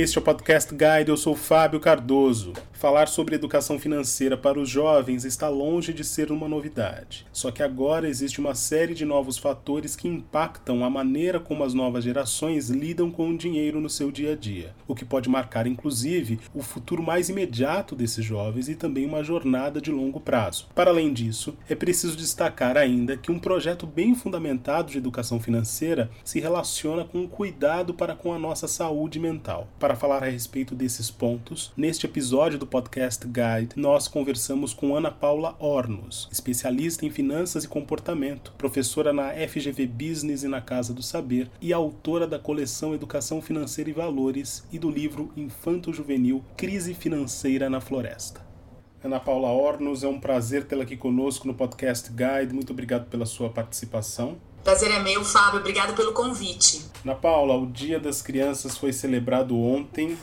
Este é o Podcast Guide, eu sou Fábio Cardoso. Falar sobre educação financeira para os jovens está longe de ser uma novidade. Só que agora existe uma série de novos fatores que impactam a maneira como as novas gerações lidam com o dinheiro no seu dia a dia, o que pode marcar inclusive o futuro mais imediato desses jovens e também uma jornada de longo prazo. Para além disso, é preciso destacar ainda que um projeto bem fundamentado de educação financeira se relaciona com o cuidado para com a nossa saúde mental. Para falar a respeito desses pontos, neste episódio do podcast Guide, nós conversamos com Ana Paula Ornos, especialista em finanças e comportamento, professora na FGV Business e na Casa do Saber e autora da coleção Educação Financeira e Valores e do livro Infanto Juvenil Crise Financeira na Floresta. Ana Paula Ornos, é um prazer tê-la aqui conosco no podcast Guide. Muito obrigado pela sua participação. Prazer é meu, Fábio. Obrigado pelo convite. Ana Paula, o Dia das Crianças foi celebrado ontem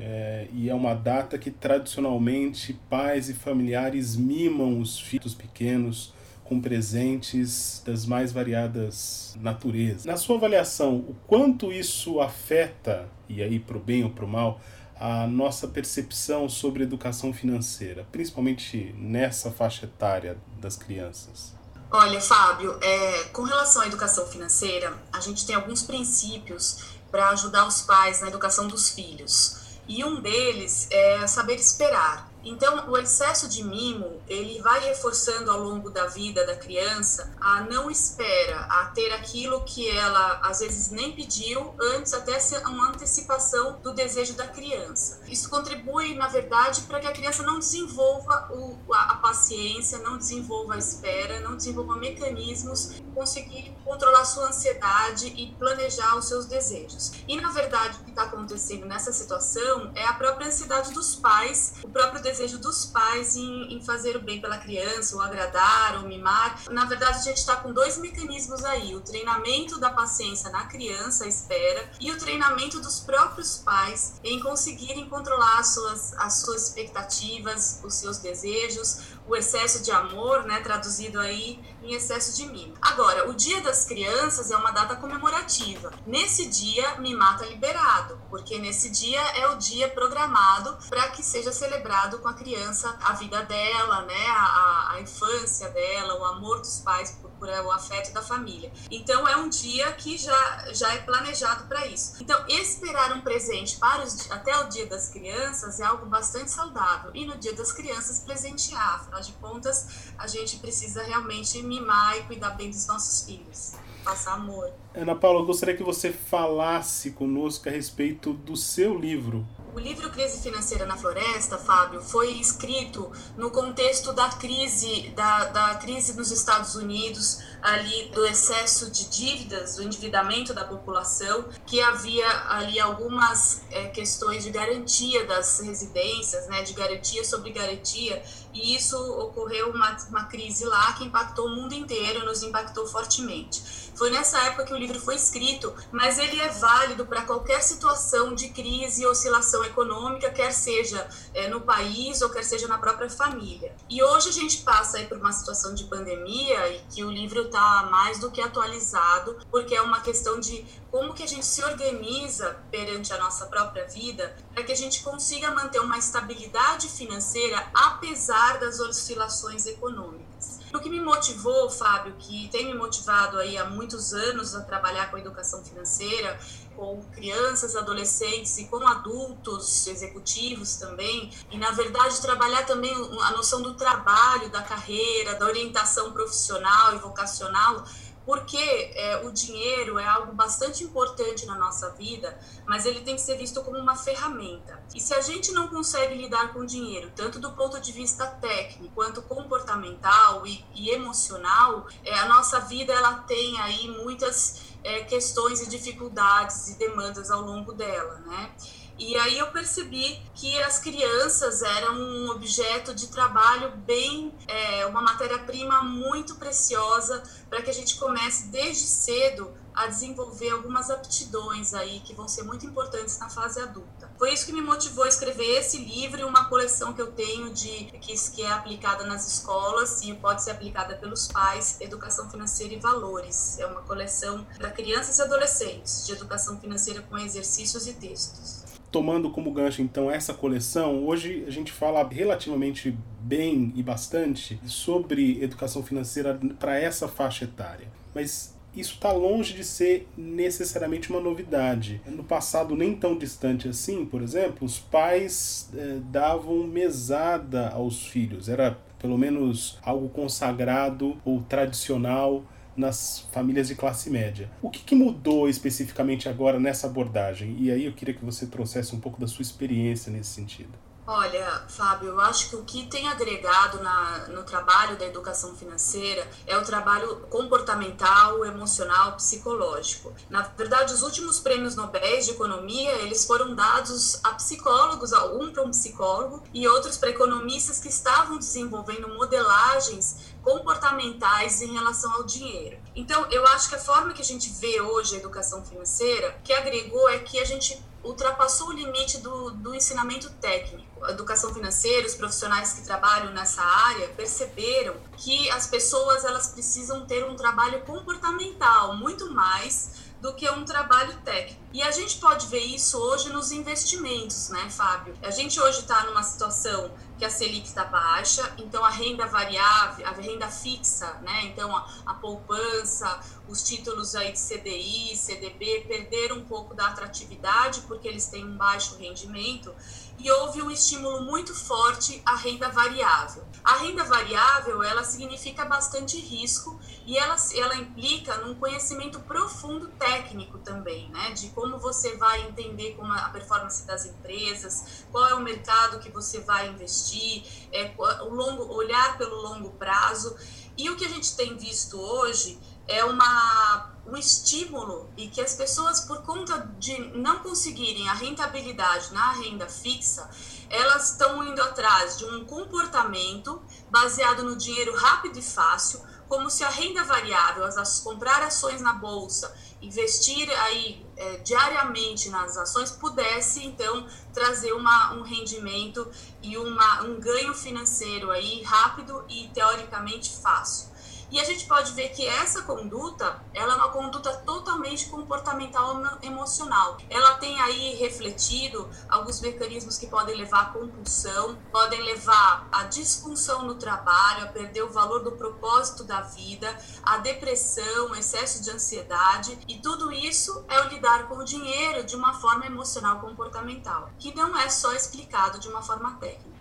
é, e é uma data que tradicionalmente pais e familiares mimam os filhos pequenos com presentes das mais variadas naturezas. Na sua avaliação, o quanto isso afeta, e aí para o bem ou para o mal, a nossa percepção sobre educação financeira, principalmente nessa faixa etária das crianças? Olha, Fábio, é, com relação à educação financeira, a gente tem alguns princípios para ajudar os pais na educação dos filhos. E um deles é saber esperar. Então, o excesso de mimo, ele vai reforçando ao longo da vida da criança a não espera, a ter aquilo que ela às vezes nem pediu, antes até ser uma antecipação do desejo da criança. Isso contribui, na verdade, para que a criança não desenvolva o, a, a paciência, não desenvolva a espera, não desenvolva mecanismos conseguir controlar sua ansiedade e planejar os seus desejos. E, na verdade, o que está acontecendo nessa situação é a própria ansiedade dos pais, o próprio desejo dos pais em, em fazer o bem pela criança, ou agradar, ou mimar. Na verdade, a gente está com dois mecanismos aí: o treinamento da paciência na criança, espera, e o treinamento dos próprios pais em conseguirem controlar as suas, as suas expectativas, os seus desejos, o excesso de amor, né, traduzido aí em excesso de mimo. Agora, o Dia das Crianças é uma data comemorativa. Nesse dia, mimar tá liberado, porque nesse dia é o dia programado para que seja celebrado com a criança a vida dela, né, a, a infância dela, o amor dos pais por, por o afeto da família. Então, é um dia que já, já é planejado para isso. Então, esperar um presente para os, até o Dia das Crianças é algo bastante saudável. E no Dia das Crianças, presentear. Afinal de contas, a gente precisa realmente mimar e cuidar bem dos nossos filhos. Passar amor. Ana Paula, eu gostaria que você falasse conosco a respeito do seu livro, o livro Crise Financeira na Floresta, Fábio, foi escrito no contexto da crise, da, da crise nos Estados Unidos, ali do excesso de dívidas, do endividamento da população, que havia ali algumas é, questões de garantia das residências, né, de garantia sobre garantia, e isso ocorreu uma, uma crise lá que impactou o mundo inteiro, nos impactou fortemente. Foi nessa época que o livro foi escrito, mas ele é válido para qualquer situação de crise oscilação econômica, quer seja é, no país ou quer seja na própria família. E hoje a gente passa aí por uma situação de pandemia e que o livro está mais do que atualizado, porque é uma questão de como que a gente se organiza perante a nossa própria vida para que a gente consiga manter uma estabilidade financeira apesar das oscilações econômicas. O que me motivou, Fábio, que tem me motivado aí há muitos anos a trabalhar com a educação financeira, com crianças, adolescentes e com adultos executivos também, e na verdade trabalhar também a noção do trabalho, da carreira, da orientação profissional e vocacional, porque é, o dinheiro é algo bastante importante na nossa vida, mas ele tem que ser visto como uma ferramenta. E se a gente não consegue lidar com o dinheiro, tanto do ponto de vista técnico quanto comportamental e, e emocional, é, a nossa vida ela tem aí muitas é, questões e dificuldades e demandas ao longo dela, né? E aí eu percebi que as crianças eram um objeto de trabalho bem, é, uma matéria-prima muito preciosa para que a gente comece desde cedo a desenvolver algumas aptidões aí que vão ser muito importantes na fase adulta. Foi isso que me motivou a escrever esse livro e uma coleção que eu tenho de que, é aplicada nas escolas e pode ser aplicada pelos pais, Educação Financeira e Valores. É uma coleção para crianças e adolescentes de educação financeira com exercícios e textos. Tomando como gancho então essa coleção, hoje a gente fala relativamente bem e bastante sobre educação financeira para essa faixa etária. Mas isso está longe de ser necessariamente uma novidade. No passado, nem tão distante assim, por exemplo, os pais eh, davam mesada aos filhos. Era pelo menos algo consagrado ou tradicional nas famílias de classe média. O que, que, mudou especificamente agora nessa abordagem? E aí eu queria que você trouxesse um pouco da sua experiência nesse sentido. Olha, Fábio, eu acho que o que tem agregado na, no trabalho da educação financeira é o trabalho comportamental, emocional, psicológico. Na verdade, os últimos prêmios Nobel de economia, eles foram dados a psicólogos, um para um psicólogo e outros para economistas que estavam desenvolvendo modelagens comportamentais em relação ao dinheiro. Então, eu acho que a forma que a gente vê hoje a educação financeira, que agregou é que a gente ultrapassou o limite do, do ensinamento técnico. A educação financeira, os profissionais que trabalham nessa área perceberam que as pessoas elas precisam ter um trabalho comportamental muito mais do que um trabalho técnico. E a gente pode ver isso hoje nos investimentos, né, Fábio? A gente hoje está numa situação que a Selic está baixa, então a renda variável, a renda fixa, né? Então a, a, poupança, os títulos aí de CDI, CDB perderam um pouco da atratividade porque eles têm um baixo rendimento e houve um estímulo muito forte à renda variável. A renda variável, ela significa bastante risco e ela, ela implica num conhecimento profundo técnico também, né? De como você vai entender como a performance das empresas, qual é o mercado que você vai investir, é, o longo, olhar pelo longo prazo. E o que a gente tem visto hoje é uma, um estímulo e que as pessoas, por conta de não conseguirem a rentabilidade na renda fixa, elas estão indo atrás de um comportamento baseado no dinheiro rápido e fácil, como se a renda variável, as, comprar ações na bolsa, investir aí é, diariamente nas ações, pudesse então trazer uma, um rendimento e uma, um ganho financeiro aí rápido e teoricamente fácil. E a gente pode ver que essa conduta, ela é uma conduta totalmente comportamental emocional. Ela tem aí refletido alguns mecanismos que podem levar à compulsão, podem levar à disfunção no trabalho, a perder o valor do propósito da vida, a depressão, excesso de ansiedade, e tudo isso é o lidar com o dinheiro de uma forma emocional comportamental, que não é só explicado de uma forma técnica.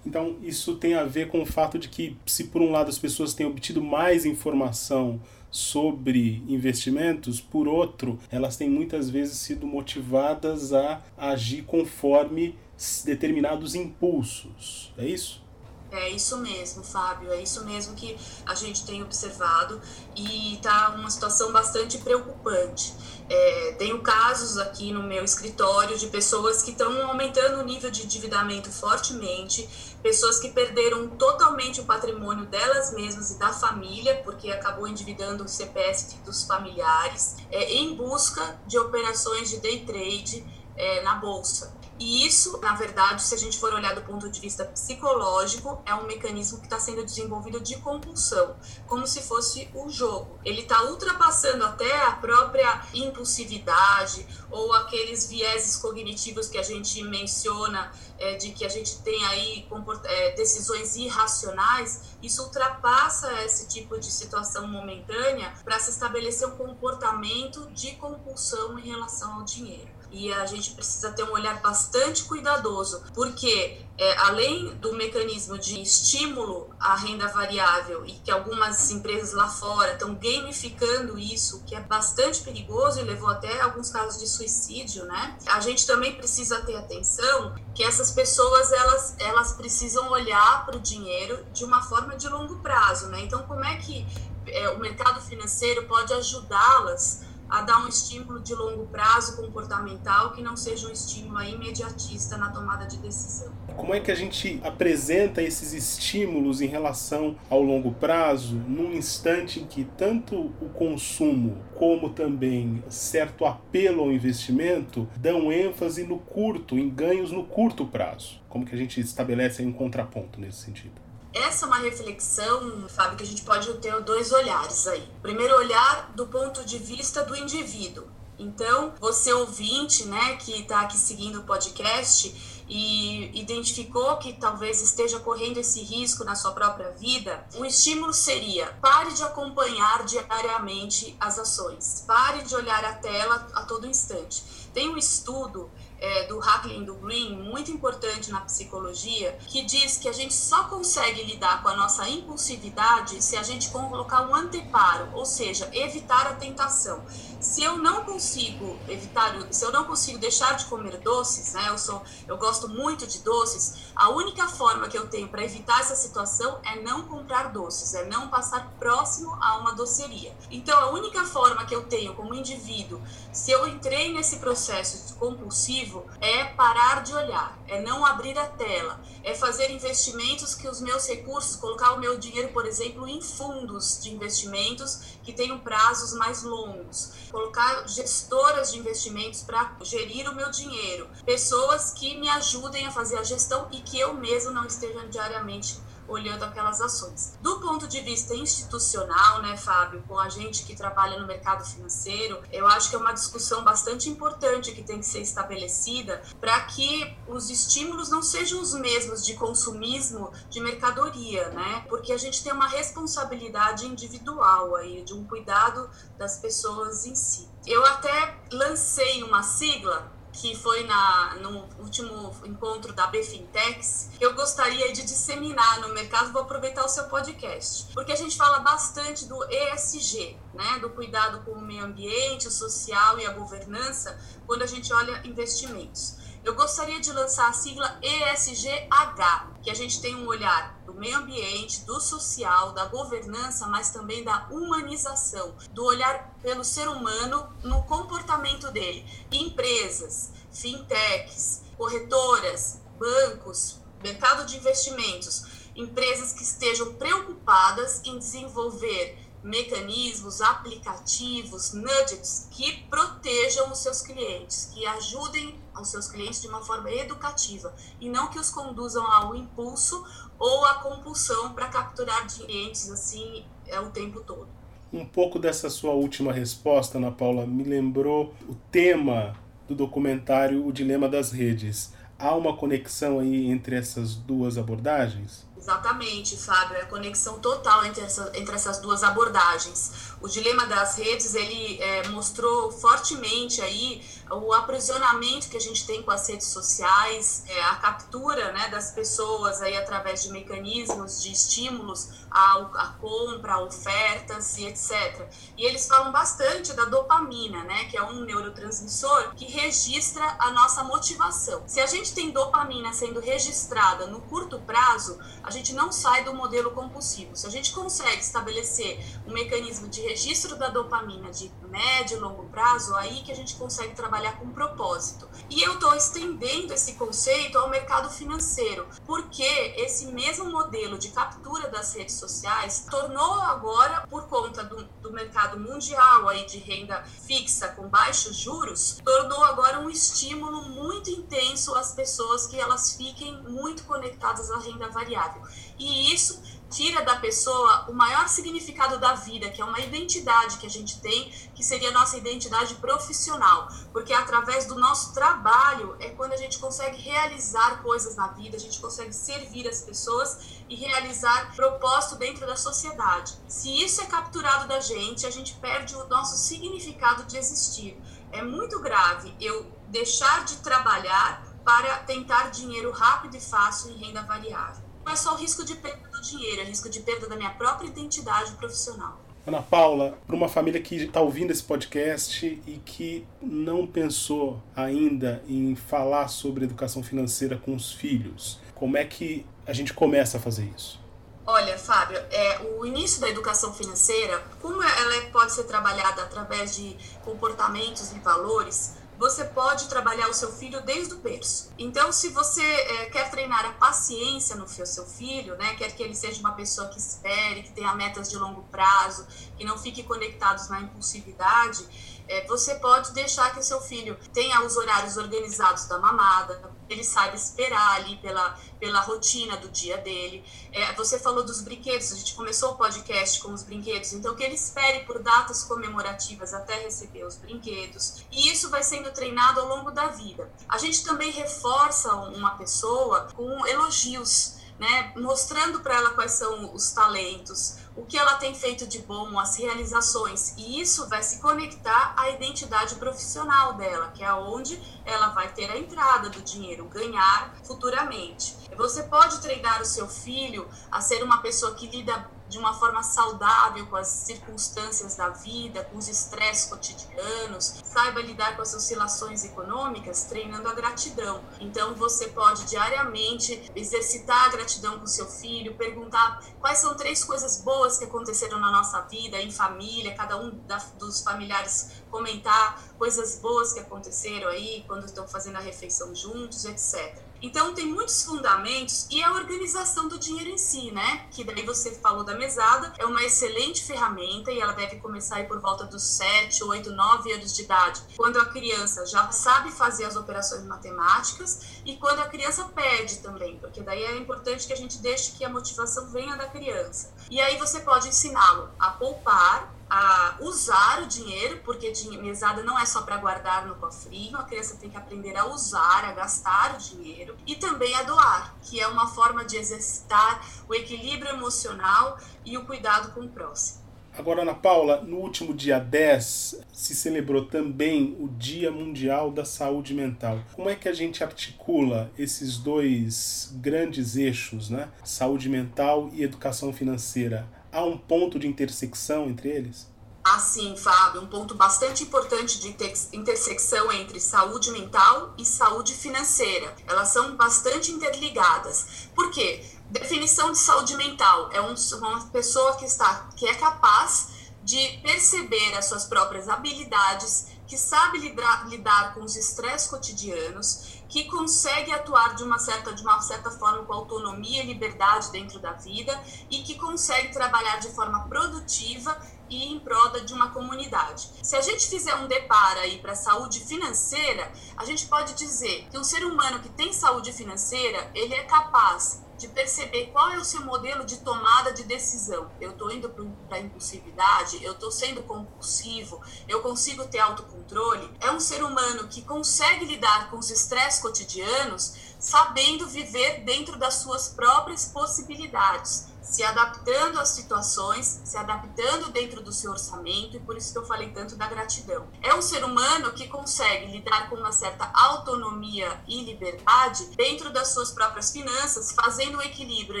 Então, isso tem a ver com o fato de que, se por um lado as pessoas têm obtido mais informação sobre investimentos, por outro, elas têm muitas vezes sido motivadas a agir conforme determinados impulsos. É isso? É isso mesmo, Fábio, é isso mesmo que a gente tem observado e está uma situação bastante preocupante. É, tenho casos aqui no meu escritório de pessoas que estão aumentando o nível de endividamento fortemente, pessoas que perderam totalmente o patrimônio delas mesmas e da família, porque acabou endividando o CPF dos familiares, é, em busca de operações de day trade é, na bolsa. E isso, na verdade, se a gente for olhar do ponto de vista psicológico, é um mecanismo que está sendo desenvolvido de compulsão, como se fosse um jogo. Ele está ultrapassando até a própria impulsividade ou aqueles vieses cognitivos que a gente menciona é, de que a gente tem aí é, decisões irracionais. Isso ultrapassa esse tipo de situação momentânea para se estabelecer um comportamento de compulsão em relação ao dinheiro e a gente precisa ter um olhar bastante cuidadoso, porque é, além do mecanismo de estímulo à renda variável e que algumas empresas lá fora estão gamificando isso, que é bastante perigoso e levou até alguns casos de suicídio, né? A gente também precisa ter atenção que essas pessoas elas, elas precisam olhar para o dinheiro de uma forma de longo prazo, né? Então, como é que é, o mercado financeiro pode ajudá-las a dar um estímulo de longo prazo comportamental que não seja um estímulo imediatista na tomada de decisão. Como é que a gente apresenta esses estímulos em relação ao longo prazo num instante em que tanto o consumo como também certo apelo ao investimento dão ênfase no curto, em ganhos no curto prazo? Como que a gente estabelece um contraponto nesse sentido? Essa é uma reflexão, Fábio, que a gente pode ter dois olhares aí. Primeiro olhar do ponto de vista do indivíduo. Então, você ouvinte, né, que está aqui seguindo o podcast e identificou que talvez esteja correndo esse risco na sua própria vida, o estímulo seria: pare de acompanhar diariamente as ações, pare de olhar a tela a todo instante. Tem um estudo é, do Hackley e do Green, muito importante na psicologia, que diz que a gente só consegue lidar com a nossa impulsividade se a gente colocar um anteparo, ou seja, evitar a tentação. Se eu não consigo evitar, se eu não consigo deixar de comer doces, né? Eu sou, eu gosto muito de doces. A única forma que eu tenho para evitar essa situação é não comprar doces, é não passar próximo a uma doceria. Então, a única forma que eu tenho como indivíduo, se eu entrei nesse processo compulsivo, é parar de olhar, é não abrir a tela, é fazer investimentos que os meus recursos, colocar o meu dinheiro, por exemplo, em fundos de investimentos que tenham prazos mais longos colocar gestoras de investimentos para gerir o meu dinheiro, pessoas que me ajudem a fazer a gestão e que eu mesmo não esteja diariamente olhando aquelas ações. Do ponto de vista institucional, né, Fábio, com a gente que trabalha no mercado financeiro, eu acho que é uma discussão bastante importante que tem que ser estabelecida para que os estímulos não sejam os mesmos de consumismo de mercadoria, né? Porque a gente tem uma responsabilidade individual aí de um cuidado das pessoas em si. Eu até lancei uma sigla que foi na, no último encontro da Bfintex, eu gostaria de disseminar no mercado, vou aproveitar o seu podcast, porque a gente fala bastante do ESG, né, do cuidado com o meio ambiente, o social e a governança, quando a gente olha investimentos. Eu gostaria de lançar a sigla ESGH, que a gente tem um olhar do meio ambiente, do social, da governança, mas também da humanização, do olhar pelo ser humano no comportamento dele. Empresas, fintechs, corretoras, bancos, mercado de investimentos, empresas que estejam preocupadas em desenvolver mecanismos, aplicativos, nudges que protejam os seus clientes, que ajudem aos seus clientes de uma forma educativa e não que os conduzam ao impulso ou à compulsão para capturar clientes assim é, o tempo todo. Um pouco dessa sua última resposta, Ana Paula, me lembrou o tema do documentário O Dilema das Redes. Há uma conexão aí entre essas duas abordagens? Exatamente, Fábio, é a conexão total entre, essa, entre essas duas abordagens. O dilema das redes, ele é, mostrou fortemente aí o aprisionamento que a gente tem com as redes sociais, é, a captura né, das pessoas aí através de mecanismos de estímulos à, compra, ofertas e etc. E eles falam bastante da dopamina, né, que é um neurotransmissor que registra a nossa motivação. Se a gente tem dopamina sendo registrada no curto prazo, a gente não sai do modelo compulsivo. Se a gente consegue estabelecer um mecanismo de registro da dopamina de médio e longo prazo, aí que a gente consegue trabalhar com propósito. E eu estou estendendo esse conceito ao mercado financeiro, porque esse mesmo modelo de captura das redes sociais tornou agora, por conta do, do mercado mundial aí de renda fixa com baixos juros, tornou agora um estímulo muito intenso às pessoas que elas fiquem muito conectadas à renda variável. E isso tira da pessoa o maior significado da vida, que é uma identidade que a gente tem, que seria a nossa identidade profissional, porque através do nosso trabalho é quando a gente consegue realizar coisas na vida, a gente consegue servir as pessoas e realizar propósito dentro da sociedade. Se isso é capturado da gente, a gente perde o nosso significado de existir. É muito grave eu deixar de trabalhar para tentar dinheiro rápido e fácil em renda variável. Não é só o risco de perda do dinheiro, é o risco de perda da minha própria identidade profissional. Ana Paula, para uma família que está ouvindo esse podcast e que não pensou ainda em falar sobre educação financeira com os filhos, como é que a gente começa a fazer isso? Olha, Fábio, é, o início da educação financeira, como ela pode ser trabalhada através de comportamentos e valores, você pode trabalhar o seu filho desde o berço. Então, se você é, quer treinar a paciência no seu filho, né, quer que ele seja uma pessoa que espere, que tenha metas de longo prazo, que não fiquem conectados na impulsividade, é, você pode deixar que seu filho tenha os horários organizados da mamada, ele saiba esperar ali pela, pela rotina do dia dele. É, você falou dos brinquedos, a gente começou o podcast com os brinquedos, então que ele espere por datas comemorativas até receber os brinquedos. E isso vai sendo treinado ao longo da vida. A gente também reforça uma pessoa com elogios né, mostrando para ela quais são os talentos, o que ela tem feito de bom, as realizações. E isso vai se conectar à identidade profissional dela, que é onde ela vai ter a entrada do dinheiro, ganhar futuramente. Você pode treinar o seu filho a ser uma pessoa que lida de uma forma saudável com as circunstâncias da vida, com os estresses cotidianos, saiba lidar com as oscilações econômicas, treinando a gratidão. Então você pode diariamente exercitar a gratidão com seu filho, perguntar quais são três coisas boas que aconteceram na nossa vida, em família, cada um da, dos familiares comentar coisas boas que aconteceram aí quando estão fazendo a refeição juntos, etc. Então tem muitos fundamentos e a organização do dinheiro em si, né? Que daí você falou da mesada, é uma excelente ferramenta e ela deve começar aí por volta dos 7, 8, 9 anos de idade, quando a criança já sabe fazer as operações matemáticas e quando a criança pede também, porque daí é importante que a gente deixe que a motivação venha da criança. E aí você pode ensiná-lo a poupar, a usar o dinheiro, porque mesada não é só para guardar no cofrinho, a criança tem que aprender a usar, a gastar o dinheiro e também a doar, que é uma forma de exercitar o equilíbrio emocional e o cuidado com o próximo. Agora, Ana Paula, no último dia 10 se celebrou também o Dia Mundial da Saúde Mental. Como é que a gente articula esses dois grandes eixos, né? Saúde mental e educação financeira? Há um ponto de intersecção entre eles? Ah, sim, Fábio, um ponto bastante importante de intersecção entre saúde mental e saúde financeira. Elas são bastante interligadas. Por quê? Definição de saúde mental é um, uma pessoa que está que é capaz de perceber as suas próprias habilidades, que sabe lidar, lidar com os estresses cotidianos, que consegue atuar de uma certa de uma certa forma com autonomia e liberdade dentro da vida e que consegue trabalhar de forma produtiva e em prol de uma comunidade. Se a gente fizer um deparo aí para a saúde financeira, a gente pode dizer que um ser humano que tem saúde financeira, ele é capaz de perceber qual é o seu modelo de tomada de decisão. Eu estou indo para a impulsividade, eu estou sendo compulsivo, eu consigo ter autocontrole. É um ser humano que consegue lidar com os estresses cotidianos, sabendo viver dentro das suas próprias possibilidades se adaptando às situações, se adaptando dentro do seu orçamento, e por isso que eu falei tanto da gratidão. É um ser humano que consegue lidar com uma certa autonomia e liberdade dentro das suas próprias finanças, fazendo um equilíbrio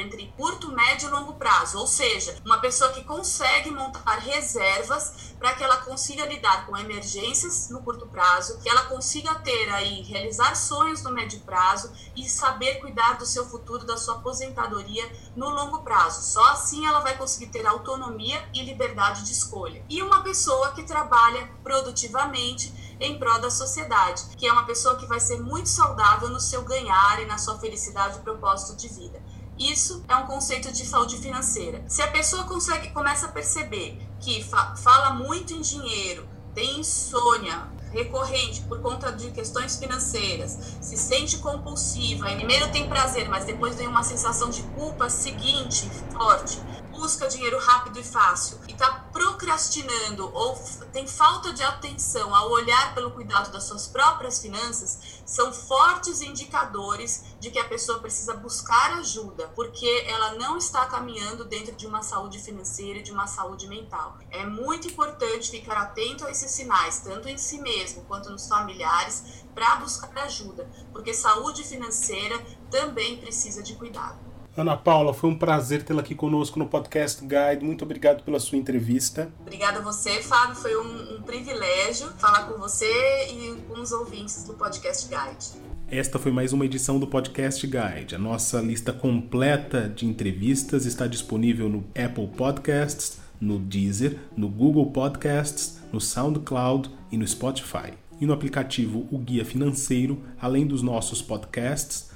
entre curto, médio e longo prazo, ou seja, uma pessoa que consegue montar reservas para que ela consiga lidar com emergências no curto prazo, que ela consiga ter aí realizar sonhos no médio prazo e saber cuidar do seu futuro, da sua aposentadoria no longo prazo. Só assim ela vai conseguir ter autonomia e liberdade de escolha. E uma pessoa que trabalha produtivamente em prol da sociedade, que é uma pessoa que vai ser muito saudável no seu ganhar e na sua felicidade e propósito de vida. Isso é um conceito de saúde financeira. Se a pessoa consegue começa a perceber que fa fala muito em dinheiro, tem insônia, recorrente por conta de questões financeiras, se sente compulsiva, primeiro tem prazer, mas depois vem uma sensação de culpa seguinte, forte, busca dinheiro rápido e fácil. E está procrastinando ou tem falta de atenção ao olhar pelo cuidado das suas próprias finanças, são fortes indicadores de que a pessoa precisa buscar ajuda, porque ela não está caminhando dentro de uma saúde financeira e de uma saúde mental. É muito importante ficar atento a esses sinais, tanto em si mesmo quanto nos familiares, para buscar ajuda, porque saúde financeira também precisa de cuidado. Ana Paula, foi um prazer tê-la aqui conosco no Podcast Guide. Muito obrigado pela sua entrevista. Obrigada a você, Fábio. Foi um, um privilégio falar com você e com os ouvintes do Podcast Guide. Esta foi mais uma edição do Podcast Guide. A nossa lista completa de entrevistas está disponível no Apple Podcasts, no Deezer, no Google Podcasts, no SoundCloud e no Spotify. E no aplicativo O Guia Financeiro, além dos nossos podcasts,